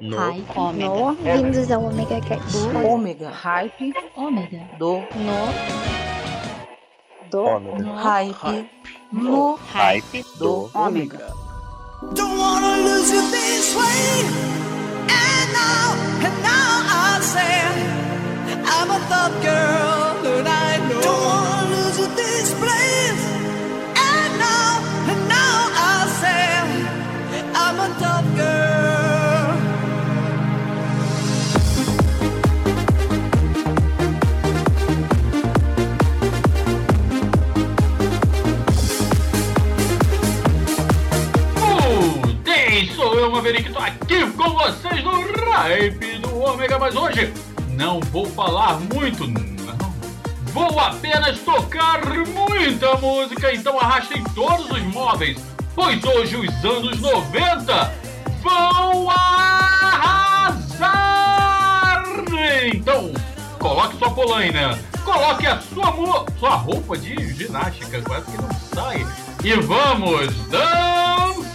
No. Hype. Ômega. No, vindos ao Omega Cast. Ômega. Hype. Ômega. Do. No. Do Ômega. Hype. No. Hype Do. Ômega. Don't wanna lose you this way. And now, and now I say, I'm a tough girl, Maverick, tô aqui com vocês no Hype do Ômega, mas hoje não vou falar muito, não. Vou apenas tocar muita música, então arrastem todos os móveis, pois hoje os anos 90 vão arrasar! Então, coloque sua polaina, coloque a sua, sua roupa de ginástica, quase que não sai, e vamos dançar!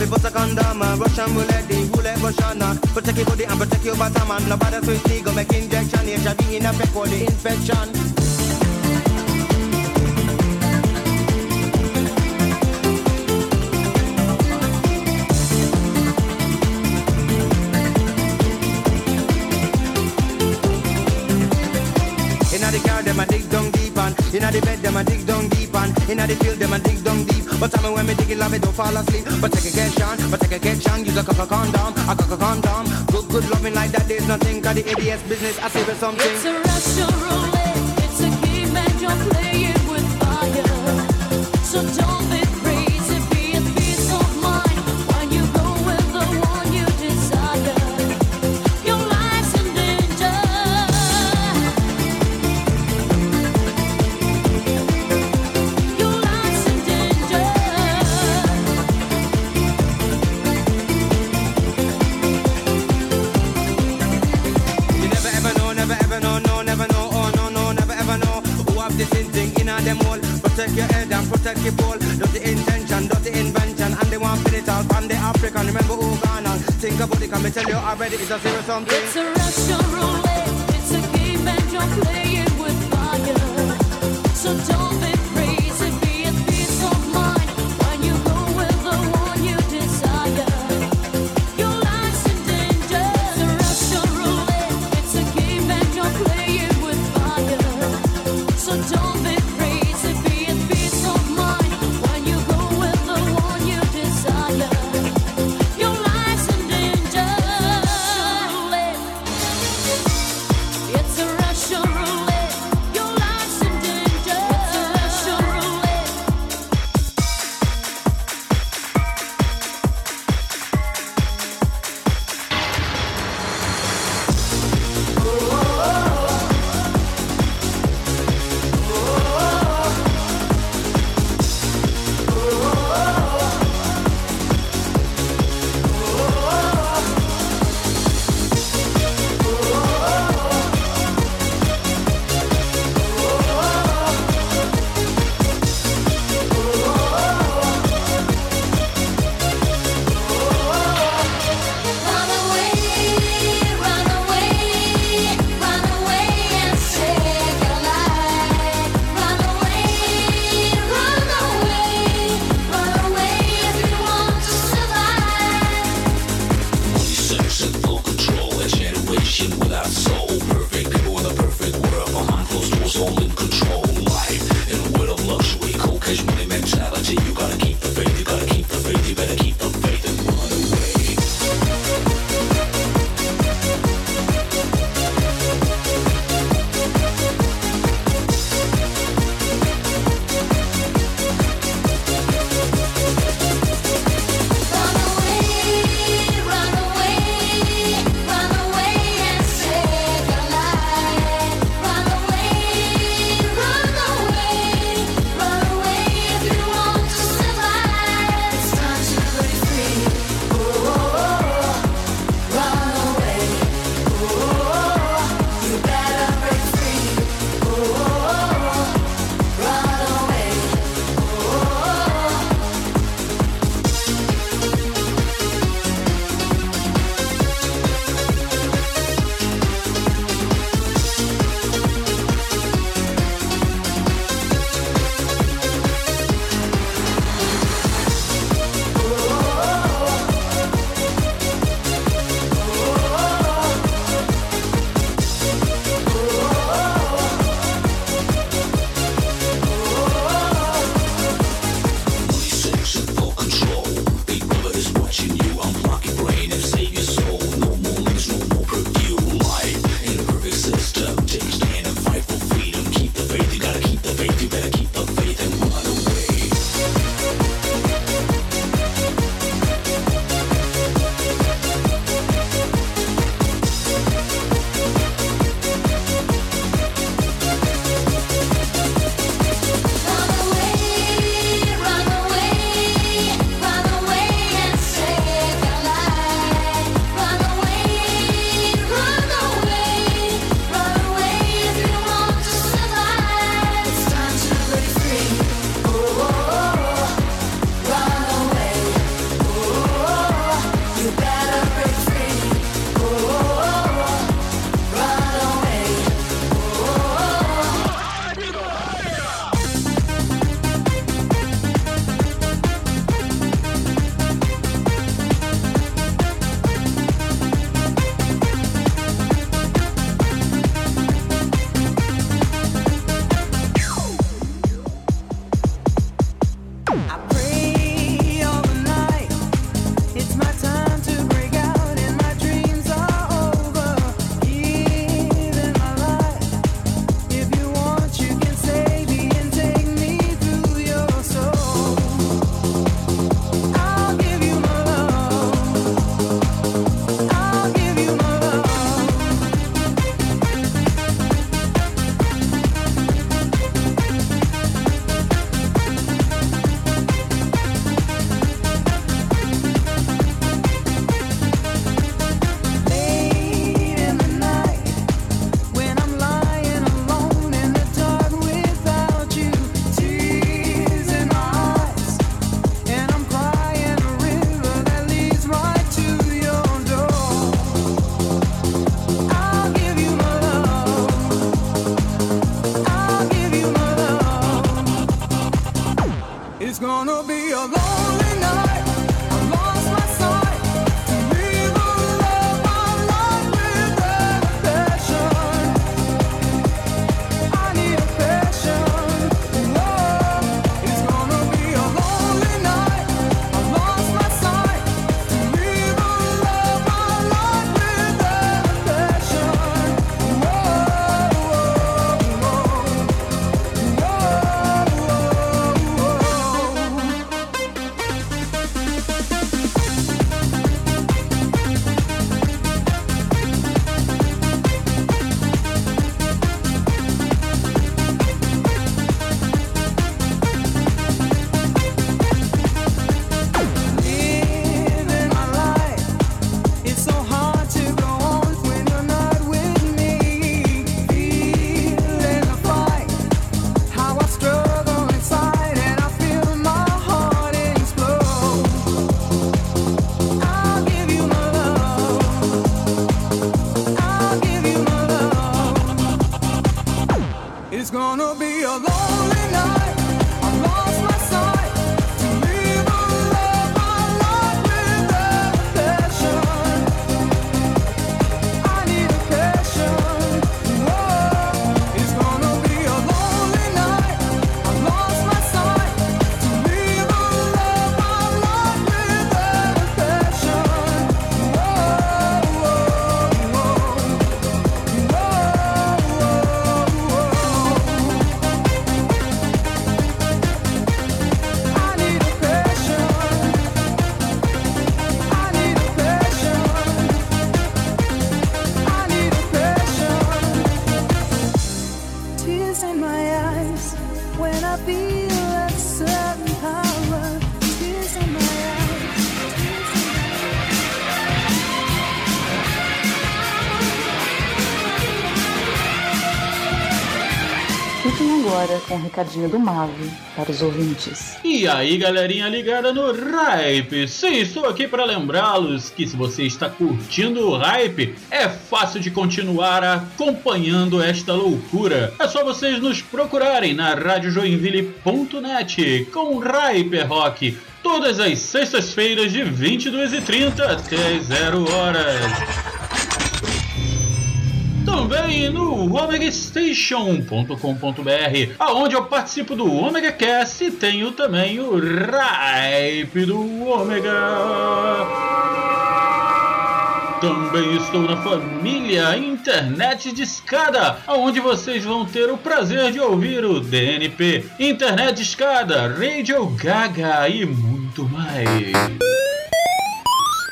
Remember. People on them, uh. Russian roulette, the roulette Russian. Uh. Protect your body and protect your bottom, man. Nobody switch legal, make injection, HIV in effect for the infection. Inna the car, them a dig down deep and Inna the bed, them a dig down and Inna the field, them a dig down deep. But tell me when me dig it, love me don't fall asleep. But take a catch on, but take a catch on Use a cock a condom, a cock a condom. Good, good loving like that, there's nothing Cause the ADS business, I say with something. It's a Russian roulette. It's a game and you're playing with fire. So don't be ball Dirty intention, dirty invention. And they want finish all from the African. Remember gone Think about it, can me tell you already It's a serious something. It's a Russian roulette. It's a game and you're playing o recadinho do Mave para os ouvintes. E aí, galerinha ligada no Hype? Sim, estou aqui para lembrá-los que se você está curtindo o Hype, é fácil de continuar acompanhando esta loucura. É só vocês nos procurarem na radiojoinville.net com Hype Rock. Todas as sextas-feiras de 22h30 até 0 horas. Também no omegastation.com.br, aonde eu participo do Omega Cast e tenho também o Hype do Ômega. Também estou na família Internet de Escada, onde vocês vão ter o prazer de ouvir o DNP, Internet de Escada, Radio Gaga e muito mais.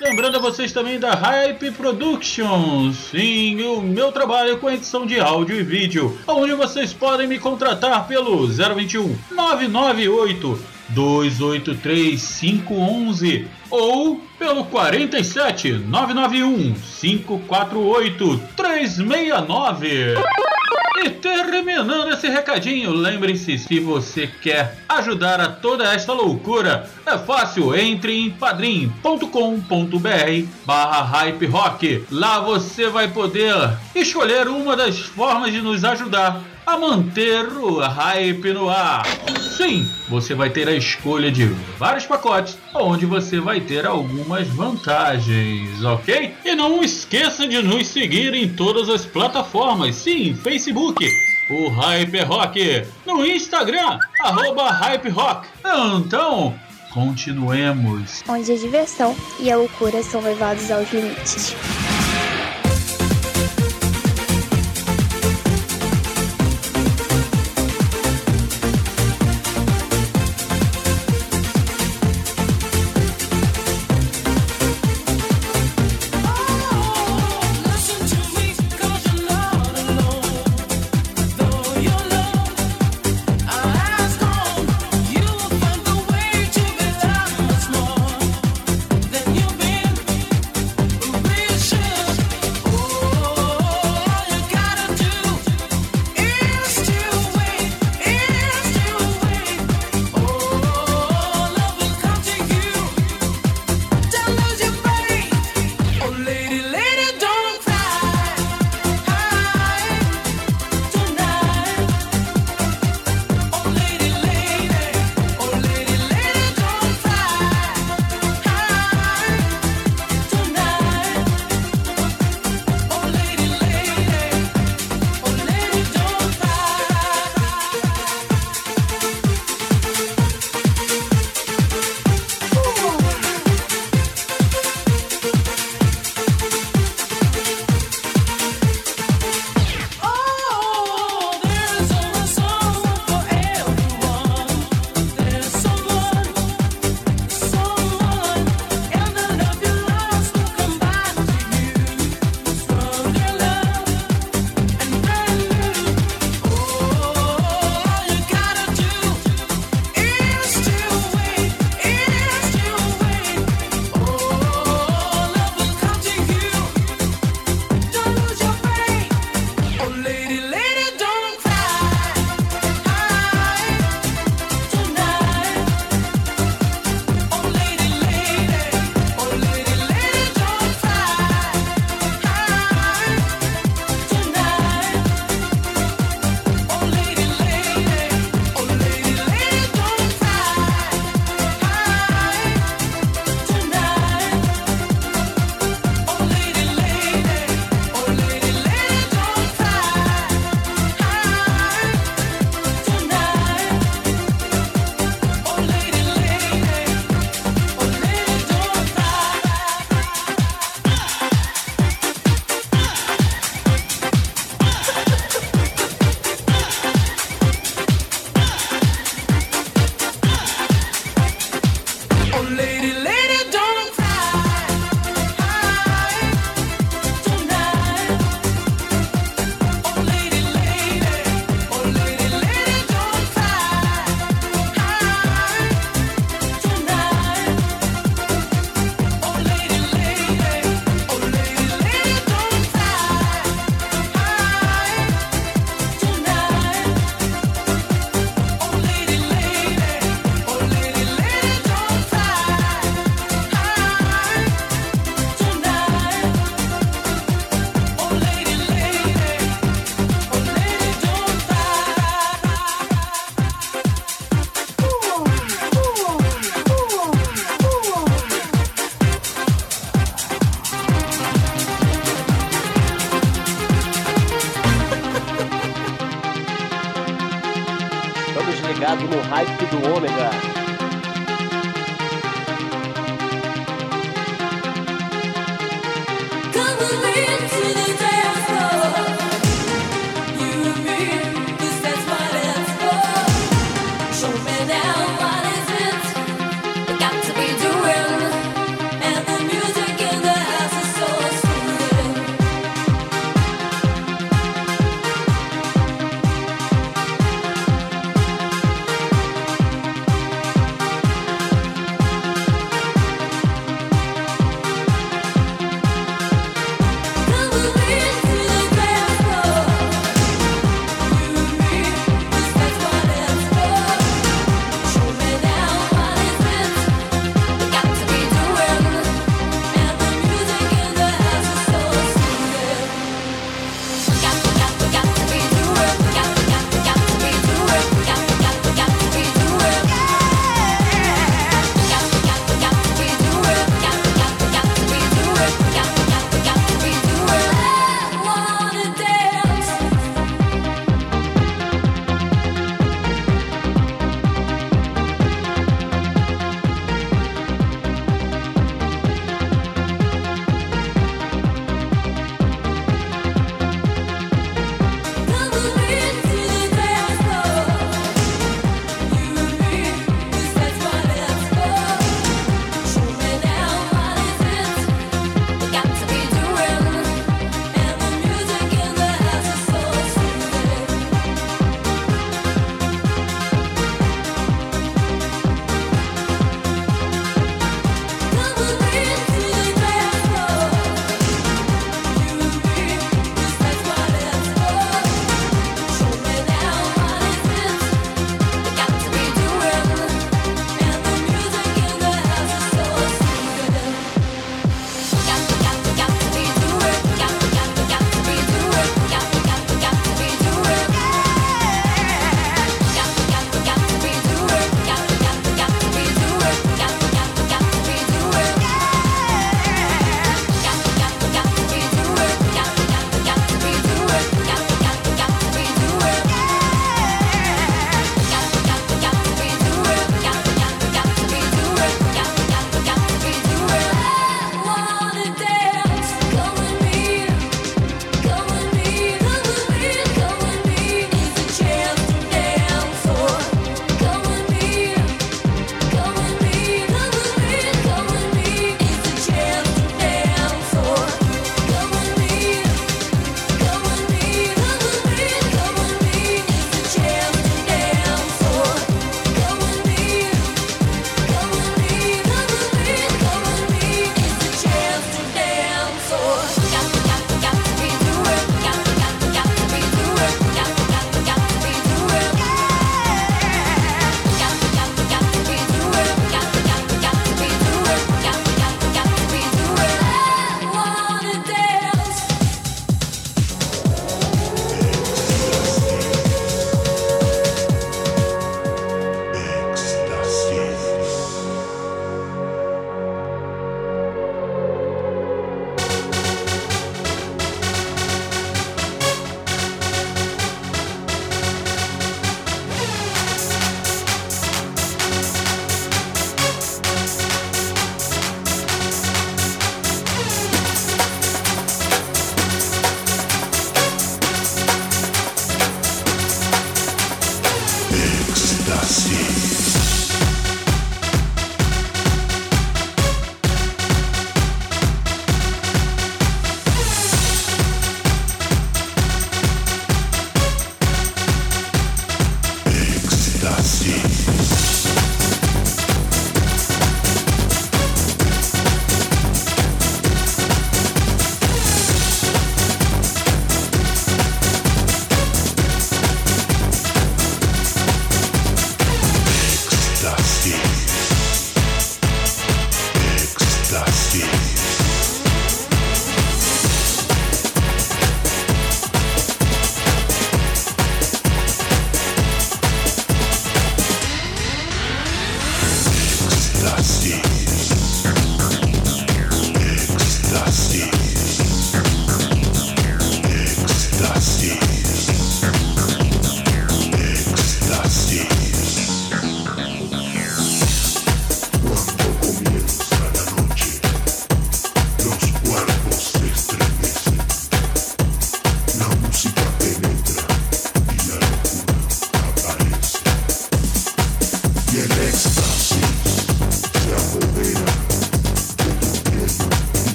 Lembrando a vocês também da Hype Productions, sim, o meu trabalho com edição de áudio e vídeo, onde vocês podem me contratar pelo 021 998 283 511 ou pelo 47 991 548 369. E terminando esse recadinho, lembre-se, se você quer ajudar a toda esta loucura, é fácil, entre em padrim.com.br barra hype rock. Lá você vai poder escolher uma das formas de nos ajudar a manter o hype no ar. Sim, você vai ter a escolha de vários pacotes, onde você vai ter algumas vantagens, ok? E não esqueça de nos seguir em todas as plataformas, sim, Facebook, o Hype Rock, no Instagram, arroba Hype Rock. Então, continuemos. Onde a diversão e a loucura são levados aos limites.